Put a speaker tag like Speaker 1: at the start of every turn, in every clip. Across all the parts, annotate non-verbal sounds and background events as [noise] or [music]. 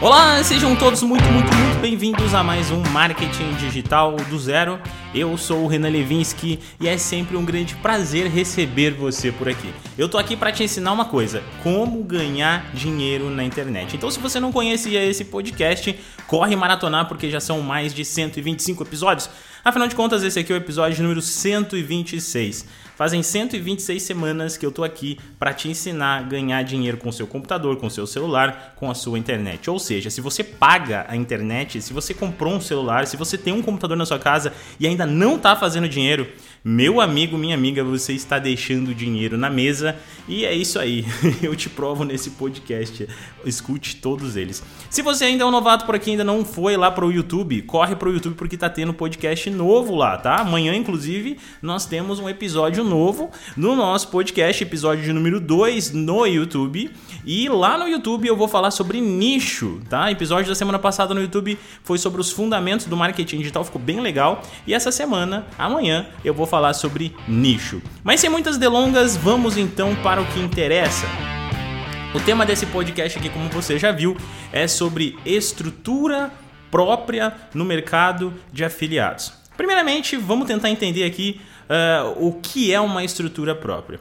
Speaker 1: Olá, sejam todos muito, muito, muito bem-vindos a mais um Marketing Digital do Zero. Eu sou o Renan Levinsky e é sempre um grande prazer receber você por aqui. Eu tô aqui para te ensinar uma coisa: como ganhar dinheiro na internet. Então, se você não conhecia esse podcast, corre maratonar porque já são mais de 125 episódios. Afinal de contas, esse aqui é o episódio número 126. Fazem 126 semanas que eu tô aqui para te ensinar a ganhar dinheiro com seu computador, com seu celular, com a sua internet. Ou seja, se você paga a internet, se você comprou um celular, se você tem um computador na sua casa e ainda não está fazendo dinheiro, meu amigo, minha amiga, você está deixando dinheiro na mesa e é isso aí. [laughs] Eu te provo nesse podcast. Escute todos eles. Se você ainda é um novato por aqui, ainda não foi lá para o YouTube, corre para o YouTube porque tá tendo podcast novo lá, tá? Amanhã, inclusive, nós temos um episódio novo no nosso podcast, episódio número 2 no YouTube. E lá no YouTube eu vou falar sobre nicho, tá? Episódio da semana passada no YouTube foi sobre os fundamentos do marketing digital, ficou bem legal. E essa semana, amanhã, eu vou falar sobre nicho. Mas sem muitas delongas, vamos então para o que interessa. O tema desse podcast aqui, como você já viu, é sobre estrutura própria no mercado de afiliados. Primeiramente, vamos tentar entender aqui uh, o que é uma estrutura própria.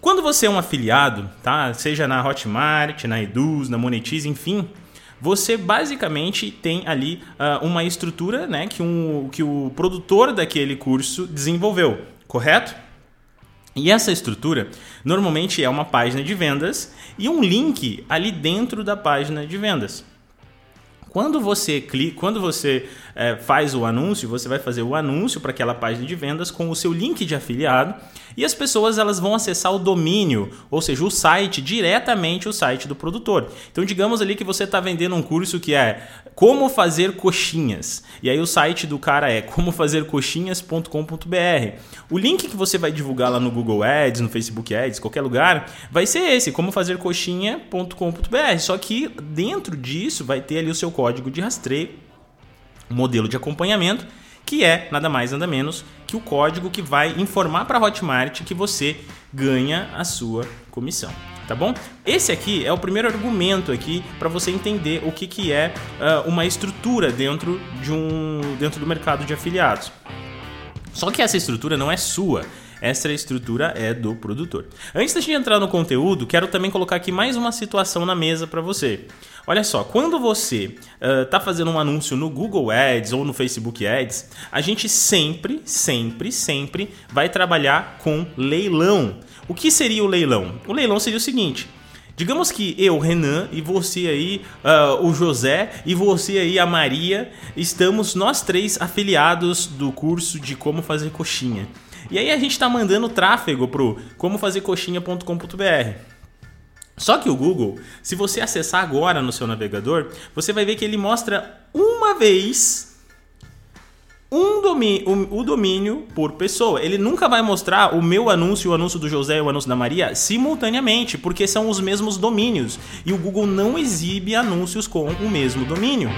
Speaker 1: Quando você é um afiliado, tá? seja na Hotmart, na Eduz, na Monetize, enfim, você basicamente tem ali uh, uma estrutura né, que, um, que o produtor daquele curso desenvolveu, correto? E essa estrutura normalmente é uma página de vendas e um link ali dentro da página de vendas. Quando você clica, quando você é, faz o anúncio, você vai fazer o anúncio para aquela página de vendas com o seu link de afiliado e as pessoas elas vão acessar o domínio, ou seja, o site diretamente o site do produtor. Então digamos ali que você está vendendo um curso que é como fazer coxinhas e aí o site do cara é como fazer coxinhas.com.br. O link que você vai divulgar lá no Google Ads, no Facebook Ads, qualquer lugar, vai ser esse como fazer coxinha.com.br. Só que dentro disso vai ter ali o seu código de rastreio, modelo de acompanhamento, que é nada mais nada menos que o código que vai informar para a Hotmart que você ganha a sua comissão. Tá bom? Esse aqui é o primeiro argumento aqui para você entender o que, que é uh, uma estrutura dentro, de um, dentro do mercado de afiliados. Só que essa estrutura não é sua, essa estrutura é do produtor. Antes de entrar no conteúdo, quero também colocar aqui mais uma situação na mesa para você. Olha só, quando você está uh, fazendo um anúncio no Google Ads ou no Facebook Ads, a gente sempre, sempre, sempre vai trabalhar com leilão. O que seria o leilão? O leilão seria o seguinte: Digamos que eu, Renan, e você aí, uh, o José, e você aí, a Maria, estamos nós três afiliados do curso de como fazer coxinha. E aí a gente está mandando tráfego pro coxinha.com.br. Só que o Google, se você acessar agora no seu navegador, você vai ver que ele mostra uma vez um domínio, o, domínio por pessoa. Ele nunca vai mostrar o meu anúncio, o anúncio do José e o anúncio da Maria simultaneamente, porque são os mesmos domínios. E o Google não exibe anúncios com o mesmo domínio.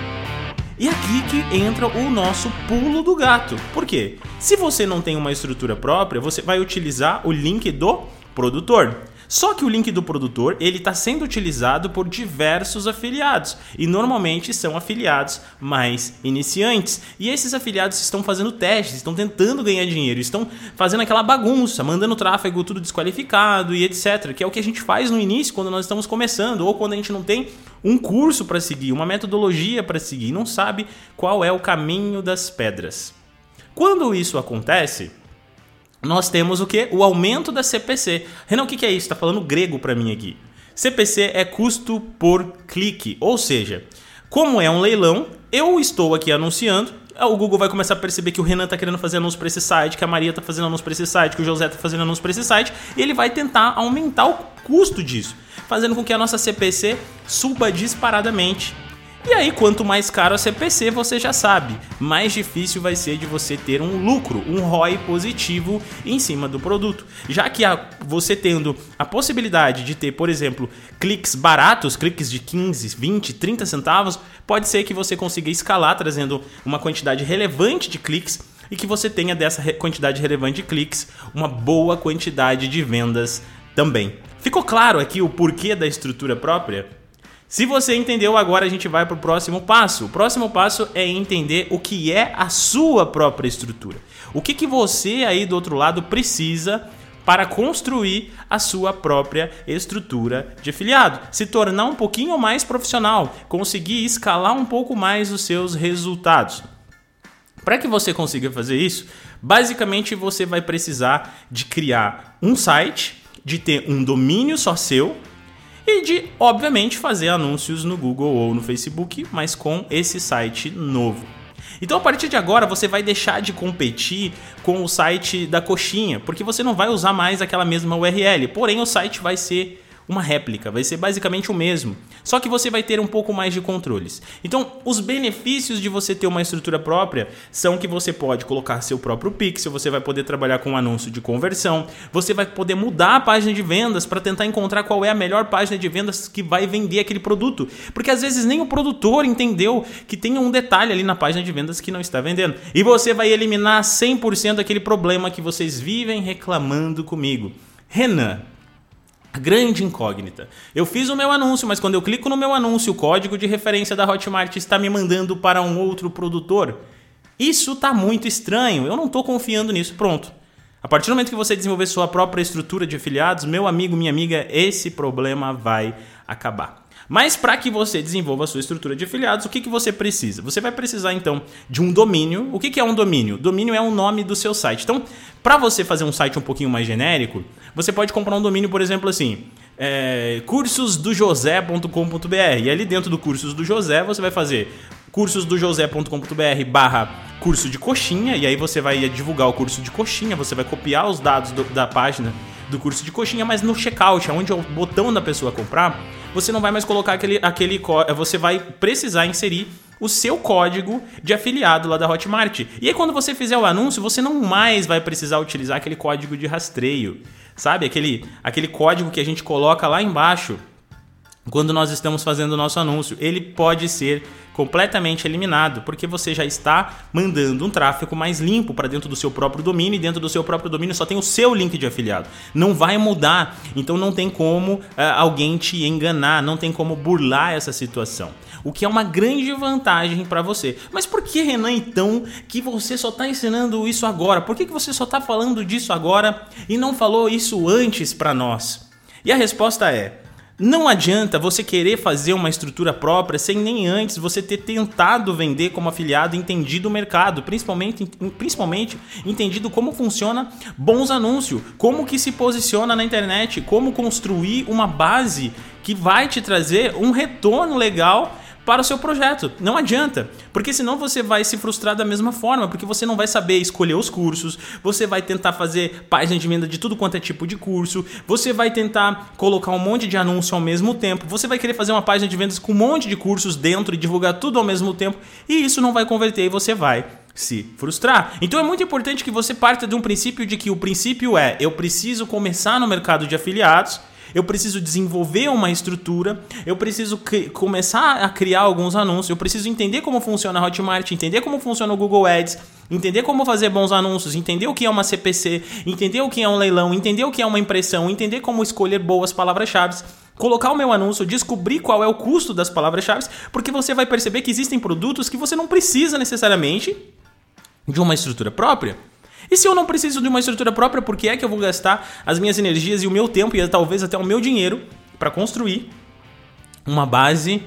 Speaker 1: E aqui que entra o nosso pulo do gato. Por quê? Se você não tem uma estrutura própria, você vai utilizar o link do produtor. Só que o link do produtor ele está sendo utilizado por diversos afiliados e normalmente são afiliados mais iniciantes. E esses afiliados estão fazendo testes, estão tentando ganhar dinheiro, estão fazendo aquela bagunça, mandando tráfego tudo desqualificado e etc. Que é o que a gente faz no início quando nós estamos começando ou quando a gente não tem um curso para seguir, uma metodologia para seguir, não sabe qual é o caminho das pedras. Quando isso acontece, nós temos o que? O aumento da CPC. Renan, o que é isso? Está falando grego para mim aqui. CPC é custo por clique, ou seja, como é um leilão, eu estou aqui anunciando, o Google vai começar a perceber que o Renan está querendo fazer anúncio para esse site, que a Maria está fazendo anúncio para esse site, que o José está fazendo anúncio para esse site, e ele vai tentar aumentar o custo disso, fazendo com que a nossa CPC suba disparadamente. E aí, quanto mais caro a CPC, você já sabe, mais difícil vai ser de você ter um lucro, um ROI positivo em cima do produto. Já que a, você tendo a possibilidade de ter, por exemplo, cliques baratos, cliques de 15, 20, 30 centavos, pode ser que você consiga escalar trazendo uma quantidade relevante de cliques e que você tenha dessa quantidade relevante de cliques uma boa quantidade de vendas também. Ficou claro aqui o porquê da estrutura própria? Se você entendeu, agora a gente vai para o próximo passo. O próximo passo é entender o que é a sua própria estrutura. O que, que você aí do outro lado precisa para construir a sua própria estrutura de afiliado, se tornar um pouquinho mais profissional, conseguir escalar um pouco mais os seus resultados. Para que você consiga fazer isso, basicamente você vai precisar de criar um site, de ter um domínio só seu e de, obviamente, fazer anúncios no Google ou no Facebook, mas com esse site novo. Então, a partir de agora, você vai deixar de competir com o site da coxinha, porque você não vai usar mais aquela mesma URL. Porém, o site vai ser uma réplica, vai ser basicamente o mesmo, só que você vai ter um pouco mais de controles. Então, os benefícios de você ter uma estrutura própria são que você pode colocar seu próprio pixel, você vai poder trabalhar com um anúncio de conversão, você vai poder mudar a página de vendas para tentar encontrar qual é a melhor página de vendas que vai vender aquele produto, porque às vezes nem o produtor entendeu que tem um detalhe ali na página de vendas que não está vendendo. E você vai eliminar 100% aquele problema que vocês vivem reclamando comigo. Renan, grande incógnita. Eu fiz o meu anúncio, mas quando eu clico no meu anúncio, o código de referência da Hotmart está me mandando para um outro produtor. Isso está muito estranho. Eu não estou confiando nisso. Pronto. A partir do momento que você desenvolver sua própria estrutura de afiliados, meu amigo, minha amiga, esse problema vai acabar. Mas para que você desenvolva a sua estrutura de afiliados, o que, que você precisa? Você vai precisar então de um domínio. O que, que é um domínio? Domínio é o nome do seu site. Então, para você fazer um site um pouquinho mais genérico, você pode comprar um domínio, por exemplo, assim, é, cursosdojosé.com.br. E ali dentro do cursos do José, você vai fazer cursosdojosé.com.br barra curso de coxinha, e aí você vai divulgar o curso de coxinha, você vai copiar os dados do, da página do curso de coxinha, mas no checkout, onde é o botão da pessoa comprar, você não vai mais colocar aquele, aquele você vai precisar inserir o seu código de afiliado lá da Hotmart. E aí quando você fizer o anúncio, você não mais vai precisar utilizar aquele código de rastreio, sabe? Aquele, aquele código que a gente coloca lá embaixo quando nós estamos fazendo o nosso anúncio. Ele pode ser completamente eliminado, porque você já está mandando um tráfego mais limpo para dentro do seu próprio domínio e dentro do seu próprio domínio só tem o seu link de afiliado. Não vai mudar, então não tem como uh, alguém te enganar, não tem como burlar essa situação. O que é uma grande vantagem para você. Mas por que, Renan, então, que você só está ensinando isso agora? Por que, que você só está falando disso agora e não falou isso antes para nós? E a resposta é: não adianta você querer fazer uma estrutura própria sem nem antes você ter tentado vender como afiliado, entendido o mercado, principalmente, principalmente entendido como funciona bons anúncios, como que se posiciona na internet, como construir uma base que vai te trazer um retorno legal para o seu projeto. Não adianta, porque senão você vai se frustrar da mesma forma, porque você não vai saber escolher os cursos, você vai tentar fazer página de venda de tudo quanto é tipo de curso, você vai tentar colocar um monte de anúncio ao mesmo tempo, você vai querer fazer uma página de vendas com um monte de cursos dentro e divulgar tudo ao mesmo tempo, e isso não vai converter e você vai se frustrar. Então é muito importante que você parta de um princípio de que o princípio é eu preciso começar no mercado de afiliados eu preciso desenvolver uma estrutura, eu preciso começar a criar alguns anúncios, eu preciso entender como funciona a Hotmart, entender como funciona o Google Ads, entender como fazer bons anúncios, entender o que é uma CPC, entender o que é um leilão, entender o que é uma impressão, entender como escolher boas palavras-chave colocar o meu anúncio, descobrir qual é o custo das palavras-chave, porque você vai perceber que existem produtos que você não precisa necessariamente de uma estrutura própria. E se eu não preciso de uma estrutura própria, por que é que eu vou gastar as minhas energias e o meu tempo e talvez até o meu dinheiro para construir uma base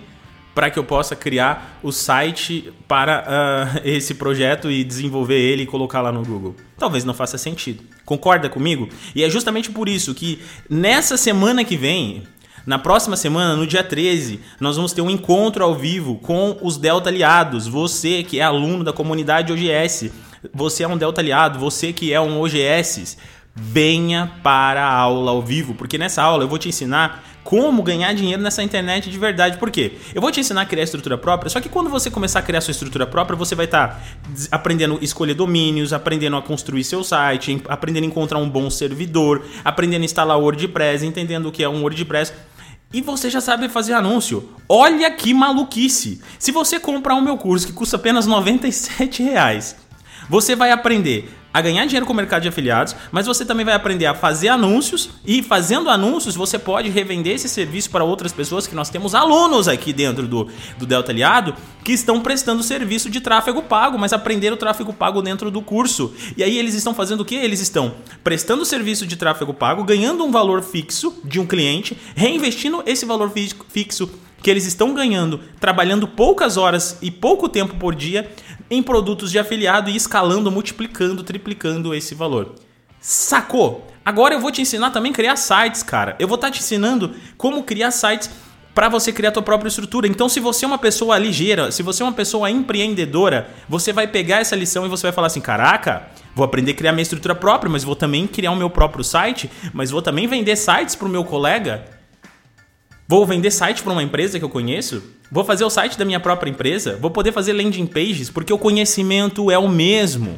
Speaker 1: para que eu possa criar o site para uh, [laughs] esse projeto e desenvolver ele e colocar lá no Google? Talvez não faça sentido. Concorda comigo? E é justamente por isso que nessa semana que vem, na próxima semana, no dia 13, nós vamos ter um encontro ao vivo com os Delta Aliados. Você que é aluno da comunidade OGS você é um Delta aliado, você que é um OGS, venha para a aula ao vivo, porque nessa aula eu vou te ensinar como ganhar dinheiro nessa internet de verdade. Por quê? Eu vou te ensinar a criar estrutura própria, só que quando você começar a criar sua estrutura própria, você vai estar tá aprendendo a escolher domínios, aprendendo a construir seu site, aprendendo a encontrar um bom servidor, aprendendo a instalar WordPress, entendendo o que é um WordPress. E você já sabe fazer anúncio. Olha que maluquice! Se você comprar o meu curso que custa apenas 97 reais, você vai aprender a ganhar dinheiro com o mercado de afiliados, mas você também vai aprender a fazer anúncios e fazendo anúncios você pode revender esse serviço para outras pessoas que nós temos alunos aqui dentro do, do Delta Aliado que estão prestando serviço de tráfego pago, mas aprenderam o tráfego pago dentro do curso. E aí eles estão fazendo o que? Eles estão prestando serviço de tráfego pago, ganhando um valor fixo de um cliente, reinvestindo esse valor fixo que eles estão ganhando trabalhando poucas horas e pouco tempo por dia em produtos de afiliado e escalando, multiplicando, triplicando esse valor. Sacou? Agora eu vou te ensinar também a criar sites, cara. Eu vou estar tá te ensinando como criar sites para você criar a tua própria estrutura. Então, se você é uma pessoa ligeira, se você é uma pessoa empreendedora, você vai pegar essa lição e você vai falar assim: "Caraca, vou aprender a criar minha estrutura própria, mas vou também criar o meu próprio site, mas vou também vender sites para o meu colega. Vou vender site para uma empresa que eu conheço. Vou fazer o site da minha própria empresa. Vou poder fazer landing pages porque o conhecimento é o mesmo.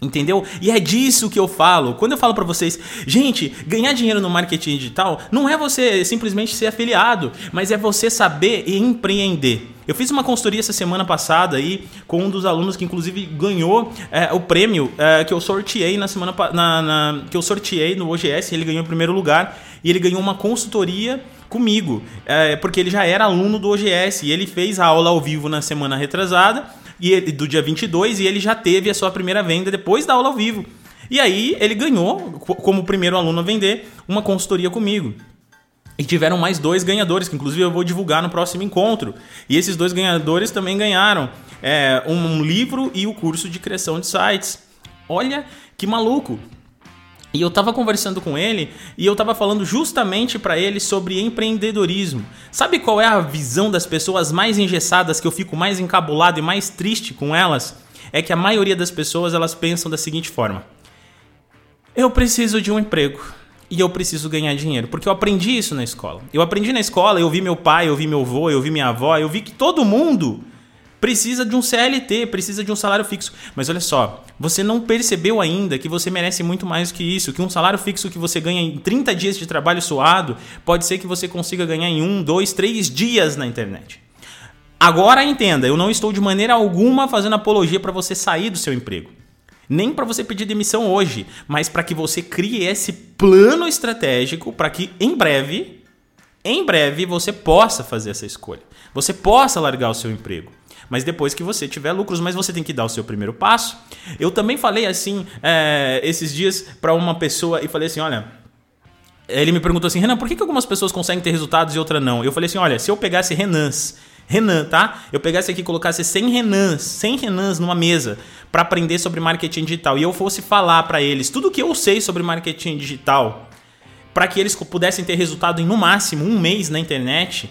Speaker 1: Entendeu? E é disso que eu falo. Quando eu falo para vocês, gente, ganhar dinheiro no marketing digital não é você simplesmente ser afiliado, mas é você saber empreender. Eu fiz uma consultoria essa semana passada aí com um dos alunos que inclusive ganhou é, o prêmio é, que eu sorteei na semana na, na, que eu sorteei no OGS. Ele ganhou em primeiro lugar e ele ganhou uma consultoria comigo, é, porque ele já era aluno do OGS e ele fez a aula ao vivo na semana retrasada e ele, do dia 22 e ele já teve a sua primeira venda depois da aula ao vivo. E aí ele ganhou, como primeiro aluno a vender, uma consultoria comigo. E tiveram mais dois ganhadores, que inclusive eu vou divulgar no próximo encontro. E esses dois ganhadores também ganharam é, um livro e o curso de criação de sites. Olha que maluco! E eu estava conversando com ele e eu estava falando justamente para ele sobre empreendedorismo. Sabe qual é a visão das pessoas mais engessadas que eu fico mais encabulado e mais triste com elas? É que a maioria das pessoas elas pensam da seguinte forma: eu preciso de um emprego e eu preciso ganhar dinheiro, porque eu aprendi isso na escola. Eu aprendi na escola, eu vi meu pai, eu vi meu avô, eu vi minha avó, eu vi que todo mundo precisa de um CLT, precisa de um salário fixo. Mas olha só, você não percebeu ainda que você merece muito mais que isso, que um salário fixo que você ganha em 30 dias de trabalho suado, pode ser que você consiga ganhar em um, dois, três dias na internet. Agora entenda, eu não estou de maneira alguma fazendo apologia para você sair do seu emprego. Nem para você pedir demissão hoje, mas para que você crie esse plano estratégico para que em breve, em breve você possa fazer essa escolha. Você possa largar o seu emprego mas depois que você tiver lucros, mas você tem que dar o seu primeiro passo. Eu também falei assim é, esses dias para uma pessoa e falei assim: olha. Ele me perguntou assim, Renan, por que, que algumas pessoas conseguem ter resultados e outras não? Eu falei assim: olha, se eu pegasse Renans, Renan, tá? Eu pegasse aqui e colocasse 100 Renans, 100 Renans numa mesa para aprender sobre marketing digital e eu fosse falar para eles tudo que eu sei sobre marketing digital, para que eles pudessem ter resultado em no máximo um mês na internet,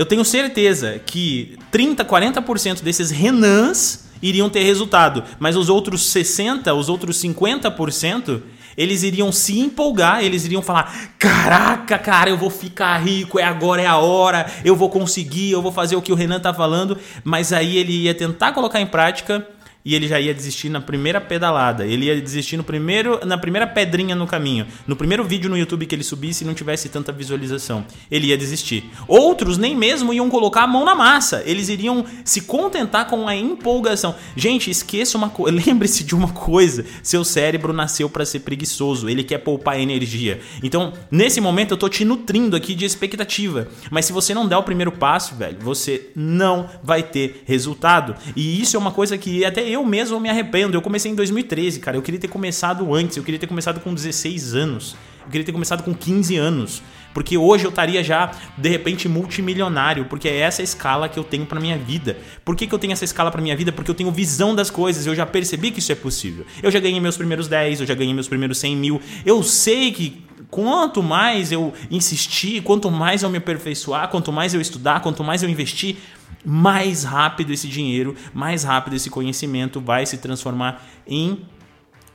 Speaker 1: eu tenho certeza que 30, 40% desses Renans iriam ter resultado, mas os outros 60, os outros 50%, eles iriam se empolgar, eles iriam falar: "Caraca, cara, eu vou ficar rico, é agora é a hora, eu vou conseguir, eu vou fazer o que o Renan tá falando", mas aí ele ia tentar colocar em prática e ele já ia desistir na primeira pedalada. Ele ia desistir no primeiro, na primeira pedrinha no caminho. No primeiro vídeo no YouTube que ele subisse e não tivesse tanta visualização. Ele ia desistir. Outros nem mesmo iam colocar a mão na massa. Eles iriam se contentar com a empolgação. Gente, esqueça uma coisa. [laughs] Lembre-se de uma coisa. Seu cérebro nasceu para ser preguiçoso. Ele quer poupar energia. Então, nesse momento, eu tô te nutrindo aqui de expectativa. Mas se você não der o primeiro passo, velho, você não vai ter resultado. E isso é uma coisa que até eu mesmo me arrependo. Eu comecei em 2013, cara. Eu queria ter começado antes. Eu queria ter começado com 16 anos. Eu queria ter começado com 15 anos. Porque hoje eu estaria já, de repente, multimilionário. Porque é essa escala que eu tenho para minha vida. Por que, que eu tenho essa escala para minha vida? Porque eu tenho visão das coisas. Eu já percebi que isso é possível. Eu já ganhei meus primeiros 10, eu já ganhei meus primeiros 100 mil. Eu sei que quanto mais eu insistir, quanto mais eu me aperfeiçoar, quanto mais eu estudar, quanto mais eu investir, mais rápido esse dinheiro, mais rápido esse conhecimento vai se transformar em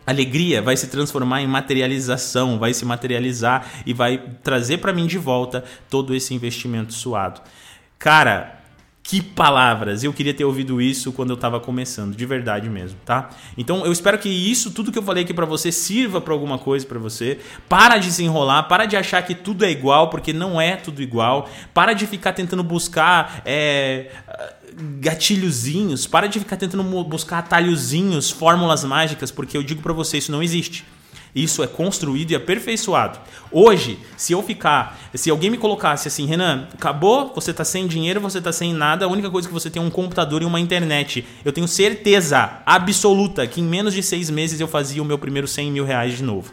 Speaker 1: alegria, vai se transformar em materialização, vai se materializar e vai trazer para mim de volta todo esse investimento suado. Cara, Que palavras! Eu queria ter ouvido isso quando eu estava começando, de verdade mesmo, tá? Então eu espero que isso, tudo que eu falei aqui para você, sirva para alguma coisa para você. Para de se enrolar, para de achar que tudo é igual, porque não é tudo igual. Para de ficar tentando buscar é, gatilhozinhos, para de ficar tentando buscar atalhozinhos, fórmulas mágicas, porque eu digo para você, isso não existe. Isso é construído e aperfeiçoado. Hoje, se eu ficar, se alguém me colocasse assim, Renan, acabou, você está sem dinheiro, você está sem nada, a única coisa que você tem é um computador e uma internet. Eu tenho certeza absoluta que em menos de seis meses eu fazia o meu primeiro 100 mil reais de novo.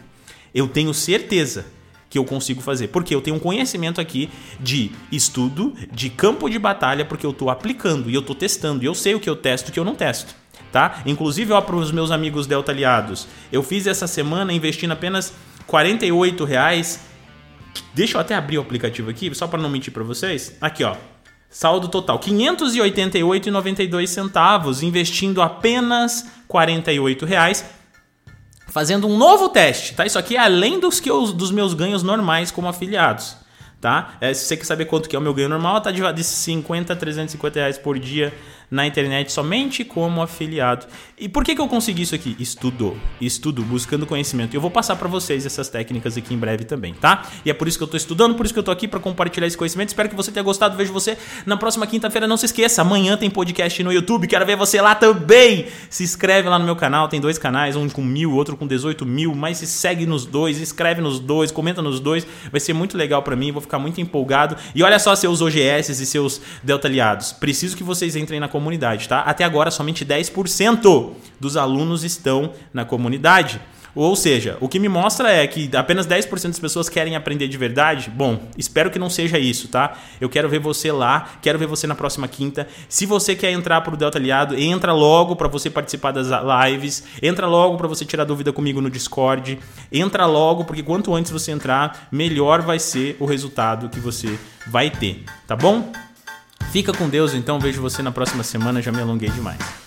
Speaker 1: Eu tenho certeza que eu consigo fazer. Porque eu tenho um conhecimento aqui de estudo, de campo de batalha, porque eu estou aplicando e eu estou testando. E eu sei o que eu testo e o que eu não testo tá? Inclusive, ó, para os meus amigos Delta Aliados, eu fiz essa semana investindo apenas 48 reais. Deixa eu até abrir o aplicativo aqui, só para não mentir para vocês. Aqui, ó. Saldo total, 588,92 centavos, investindo apenas 48 reais, fazendo um novo teste, tá? Isso aqui é além dos, que eu, dos meus ganhos normais como afiliados, tá? É, se você quer saber quanto que é o meu ganho normal, tá de 50 a 350 reais por dia na internet somente como afiliado. E por que, que eu consegui isso aqui? Estudo, estudo, buscando conhecimento. Eu vou passar para vocês essas técnicas aqui em breve também, tá? E é por isso que eu estou estudando, por isso que eu estou aqui para compartilhar esse conhecimento. Espero que você tenha gostado. Vejo você na próxima quinta-feira. Não se esqueça, amanhã tem podcast no YouTube. Quero ver você lá também. Se inscreve lá no meu canal. Tem dois canais, um com mil, outro com 18 mil. Mas se segue nos dois, escreve nos dois, comenta nos dois. Vai ser muito legal para mim. Vou ficar muito empolgado. E olha só seus OGS e seus Delta aliados. Preciso que vocês entrem na comunidade comunidade, tá? Até agora, somente 10% dos alunos estão na comunidade. Ou seja, o que me mostra é que apenas 10% das pessoas querem aprender de verdade. Bom, espero que não seja isso, tá? Eu quero ver você lá, quero ver você na próxima quinta. Se você quer entrar para o Delta Aliado, entra logo para você participar das lives, entra logo para você tirar dúvida comigo no Discord. Entra logo, porque quanto antes você entrar, melhor vai ser o resultado que você vai ter, tá bom? Fica com Deus, então vejo você na próxima semana. Já me alonguei demais.